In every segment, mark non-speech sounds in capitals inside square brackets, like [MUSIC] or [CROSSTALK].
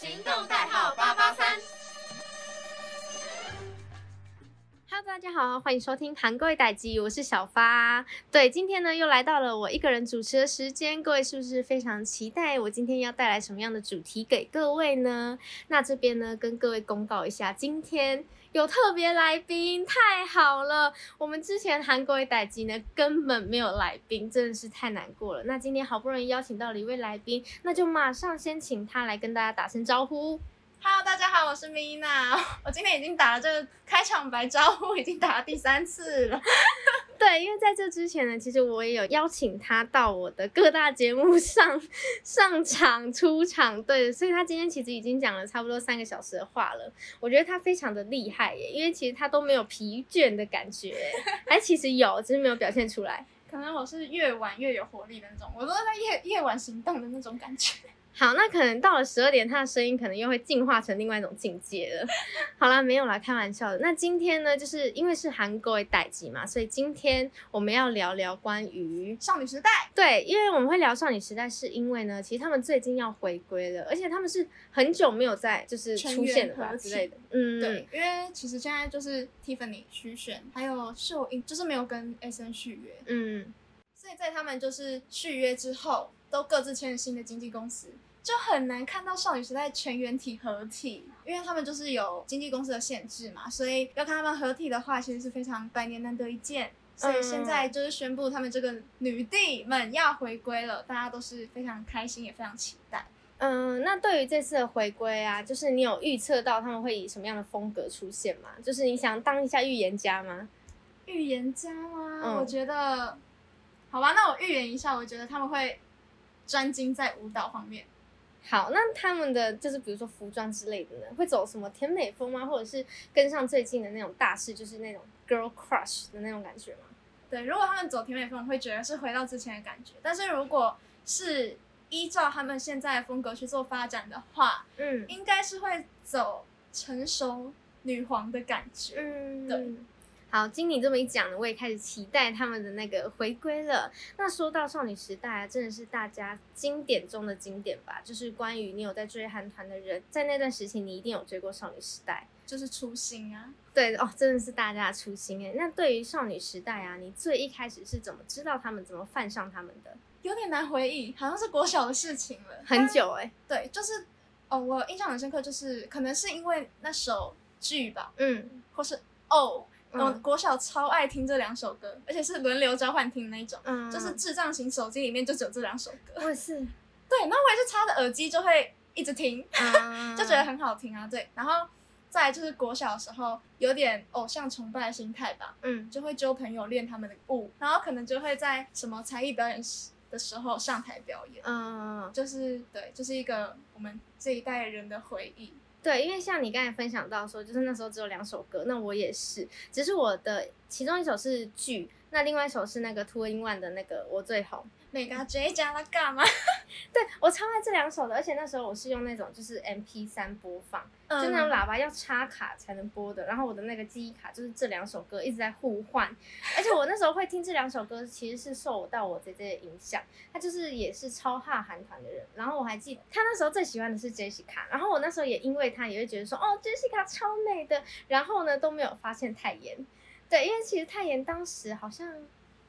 行动代大家好，欢迎收听《韩国代机》，我是小发。对，今天呢又来到了我一个人主持的时间，各位是不是非常期待我今天要带来什么样的主题给各位呢？那这边呢跟各位公告一下，今天。有特别来宾，太好了！我们之前韩国代机呢，根本没有来宾，真的是太难过了。那今天好不容易邀请到了一位来宾，那就马上先请他来跟大家打声招呼。Hello，大家好，我是 Mina。[LAUGHS] 我今天已经打了这个开场白招呼，[LAUGHS] 已经打了第三次了。[LAUGHS] 对，因为在这之前呢，其实我也有邀请他到我的各大节目上上场出场，对，所以他今天其实已经讲了差不多三个小时的话了。我觉得他非常的厉害耶，因为其实他都没有疲倦的感觉，哎，其实有，只是没有表现出来。可能我是越晚越有活力的那种，我都在夜夜晚行动的那种感觉。好，那可能到了十二点，他的声音可能又会进化成另外一种境界了。[LAUGHS] 好啦，没有啦，开玩笑的。那今天呢，就是因为是韩国的代际嘛，所以今天我们要聊聊关于少女时代。对，因为我们会聊少女时代，是因为呢，其实他们最近要回归了，而且他们是很久没有在就是出现了之类的。嗯，对，因为其实现在就是 Tiffany 徐选还有秀英，就是没有跟 SN 续约。嗯，所以在他们就是续约之后。都各自签了新的经纪公司，就很难看到少女时代全员体合体，因为他们就是有经纪公司的限制嘛，所以要看他们合体的话，其实是非常百年难得一见。所以现在就是宣布他们这个女帝们要回归了，大家都是非常开心，也非常期待。嗯，那对于这次的回归啊，就是你有预测到他们会以什么样的风格出现吗？就是你想当一下预言家吗？预言家吗？我觉得，好吧，那我预言一下，我觉得他们会。专精在舞蹈方面。好，那他们的就是比如说服装之类的呢，会走什么甜美风吗？或者是跟上最近的那种大势，就是那种 girl crush 的那种感觉吗？对，如果他们走甜美风，会觉得是回到之前的感觉。但是如果是依照他们现在的风格去做发展的话，嗯，应该是会走成熟女皇的感觉。嗯，对。好，经你这么一讲呢，我也开始期待他们的那个回归了。那说到少女时代啊，真的是大家经典中的经典吧？就是关于你有在追韩团的人，在那段时期你一定有追过少女时代，就是初心啊。对哦，真的是大家的初心哎。那对于少女时代啊，你最一开始是怎么知道他们，怎么犯上他们的？有点难回忆，好像是国小的事情了，很久哎。对，就是哦，我印象很深刻，就是可能是因为那首剧吧，嗯，或是哦。我国小超爱听这两首歌，而且是轮流交换听那种，就是智障型手机里面就只有这两首歌。我也是，[LAUGHS] 对，然后我也是插着耳机就会一直听，[LAUGHS] 就觉得很好听啊。对，然后再就是国小的时候有点偶像崇拜的心态吧，嗯，就会揪朋友练他们的舞，然后可能就会在什么才艺表演时的时候上台表演，嗯，就是对，就是一个我们这一代人的回忆。对，因为像你刚才分享到说，就是那时候只有两首歌，那我也是，只是我的其中一首是剧，那另外一首是那个 Two in One 的那个我最红。那个 J 加他干嘛？[LAUGHS] 对我超爱这两首的，而且那时候我是用那种就是 M P 三播放，就那种喇叭要插卡才能播的。然后我的那个记忆卡就是这两首歌一直在互换，而且我那时候会听这两首歌，其实是受到我姐姐的影响。她就是也是超哈韩团的人，然后我还记得她那时候最喜欢的是 Jessica，然后我那时候也因为她也会觉得说哦 Jessica 超美的，然后呢都没有发现泰妍，对，因为其实泰妍当时好像。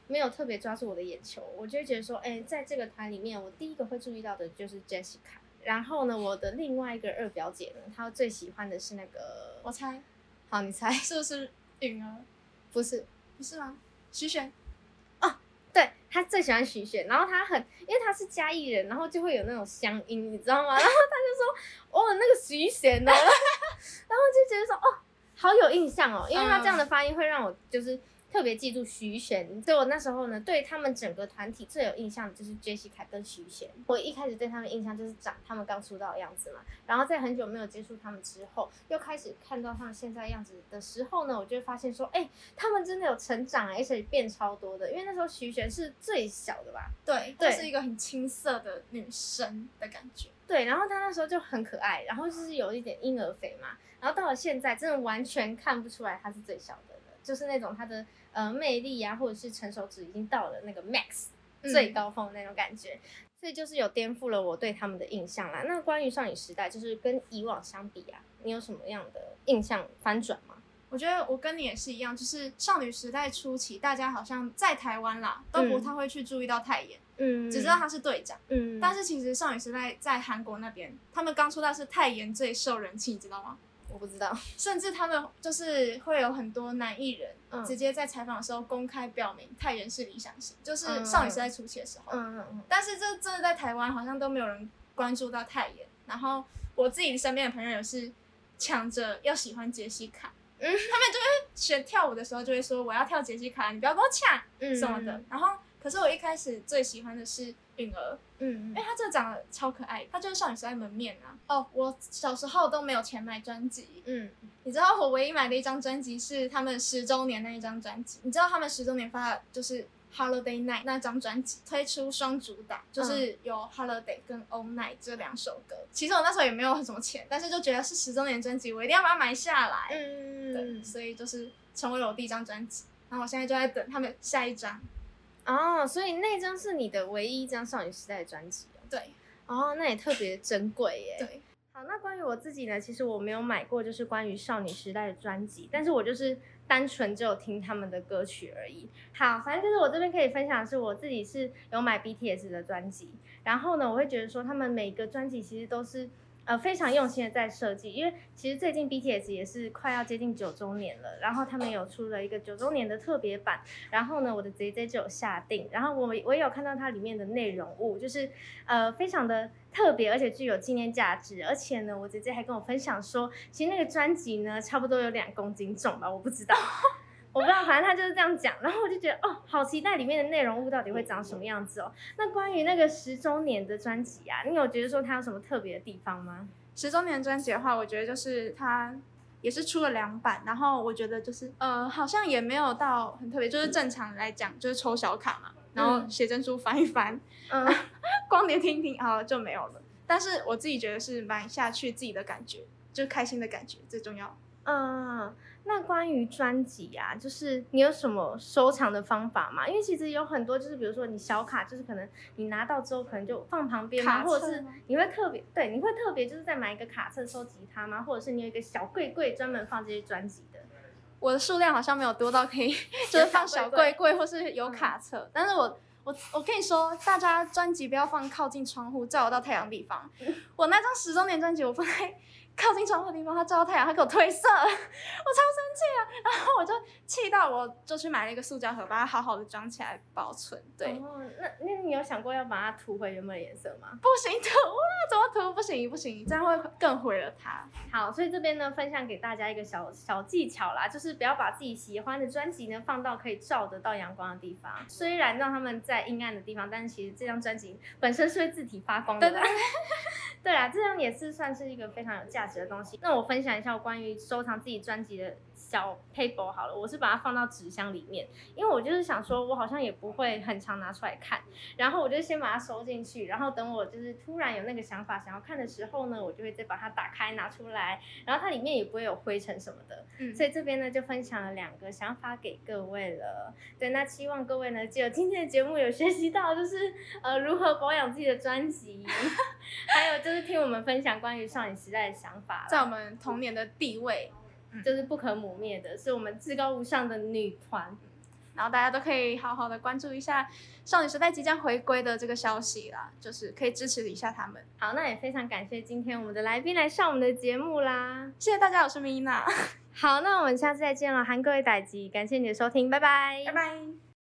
没有特别抓住我的眼球，我就会觉得说，哎，在这个团里面，我第一个会注意到的就是 Jessica。然后呢，我的另外一个二表姐呢，她最喜欢的是那个，我猜，好，你猜 [LAUGHS] 是不是允儿？不是，不是吗？徐玄。哦，对，她最喜欢徐玄，然后她很，因为她是嘉义人，然后就会有那种乡音，你知道吗？然后她就说，哦，那个徐玄呢？[LAUGHS] 好有印象哦，因为他这样的发音会让我就是。特别记住徐玄，所以我那时候呢，对他们整个团体最有印象的就是 Jessica 跟徐贤。我一开始对他们印象就是长他们刚出道的样子嘛，然后在很久没有接触他们之后，又开始看到他们现在样子的时候呢，我就发现说，哎，他们真的有成长，而且变超多的。因为那时候徐贤是最小的吧？对，她是一个很青涩的女生的感觉。对，然后他那时候就很可爱，然后就是有一点婴儿肥嘛，然后到了现在，真的完全看不出来他是最小的了，就是那种他的。呃，魅力啊，或者是成熟值已经到了那个 max 最高峰的那种感觉，所以就是有颠覆了我对他们的印象啦。那关于少女时代，就是跟以往相比啊，你有什么样的印象翻转吗？我觉得我跟你也是一样，就是少女时代初期，大家好像在台湾啦都不太会去注意到泰妍，嗯，只知道他是队长，嗯，但是其实少女时代在韩国那边，他们刚出道是泰妍最受人气，你知道吗？我不知道，甚至他们就是会有很多男艺人直接在采访的时候公开表明泰妍是理想型，就是少女时代初期的时候，嗯嗯嗯，但是这真的在台湾好像都没有人关注到泰妍，然后我自己身边的朋友也是抢着要喜欢杰西卡。嗯，他们就会学跳舞的时候就会说我要跳杰西卡，你不要跟我抢什么的。然后，可是我一开始最喜欢的是允儿，嗯，因为她真的长得超可爱，她就是少女时代门面啊。哦，我小时候都没有钱买专辑，嗯，你知道我唯一买的一张专辑是他们十周年那一张专辑，你知道他们十周年发的就是。Holiday Night 那张专辑推出双主打，就是有 Holiday 跟 All Night 这两首歌。其实我那时候也没有什么钱，但是就觉得是十周年专辑，我一定要把它买下来。嗯，对，所以就是成为了我第一张专辑。然后我现在就在等他们下一张。哦，所以那张是你的唯一一张少女时代的专辑哦。对。哦，那也特别珍贵耶。对。那关于我自己呢，其实我没有买过就是关于少女时代的专辑，但是我就是。单纯只有听他们的歌曲而已。好，反正就是我这边可以分享的是，我自己是有买 BTS 的专辑，然后呢，我会觉得说他们每个专辑其实都是。呃，非常用心的在设计，因为其实最近 BTS 也是快要接近九周年了，然后他们有出了一个九周年的特别版，然后呢，我的 JJ 就有下定，然后我我也有看到它里面的内容物，就是呃非常的特别，而且具有纪念价值，而且呢，我 JJ 还跟我分享说，其实那个专辑呢，差不多有两公斤重吧，我不知道。我不知道，反正他就是这样讲，然后我就觉得哦，好期待里面的内容物到底会长什么样子哦。那关于那个十周年的专辑啊，你有觉得说它有什么特别的地方吗？十周年专辑的话，我觉得就是它也是出了两版，然后我觉得就是呃，好像也没有到很特别，就是正常来讲就是抽小卡嘛，然后写真书翻一翻，嗯，[LAUGHS] 光碟听听啊就没有了。但是我自己觉得是买下去自己的感觉，就开心的感觉最重要。嗯。那关于专辑啊，就是你有什么收藏的方法吗？因为其实有很多，就是比如说你小卡，就是可能你拿到之后可能就放旁边嘛，或者是你会特别对，你会特别就是再买一个卡册收集它吗？或者是你有一个小柜柜专门放这些专辑的？我的数量好像没有多到可以 [LAUGHS] 就是放小柜柜或是有卡册，但是我我我跟你说，大家专辑不要放靠近窗户照得到太阳地方。[LAUGHS] 我那张十周年专辑我放在。靠近窗户的地方，它照到太阳，它给我褪色，[LAUGHS] 我超生气啊！然后我就气到，我就去买了一个塑胶盒，把它好好的装起来保存。对，那那你有想过要把它涂回原本的颜色吗？不行，涂啊，怎么涂？不行，不行，这样会更毁了它。好，所以这边呢，分享给大家一个小小技巧啦，就是不要把自己喜欢的专辑呢放到可以照得到阳光的地方。虽然让他们在阴暗的地方，但是其实这张专辑本身是会自体发光的。对对。[LAUGHS] 对啊，这样也是算是一个非常有价值的东西。那我分享一下我关于收藏自己专辑的小 paper 好了，我是把它放到纸箱里面，因为我就是想说，我好像也不会很常拿出来看，然后我就先把它收进去，然后等我就是突然有那个想法想要看的时候呢，我就会再把它打开拿出来，然后它里面也不会有灰尘什么的。嗯，所以这边呢就分享了两个想法给各位了。对，那希望各位呢就今天的节目有学习到，就是呃如何保养自己的专辑，[LAUGHS] 还有就。是听我们分享关于少女时代的想法，在我们童年的地位，就是不可磨灭的，是我们至高无上的女团。然后大家都可以好好的关注一下少女时代即将回归的这个消息啦，就是可以支持一下他们。好，那也非常感谢今天我们的来宾来上我们的节目啦，谢谢大家，我是米娜。[LAUGHS] 好，那我们下次再见了，韩各位代吉，感谢你的收听，拜拜，拜拜。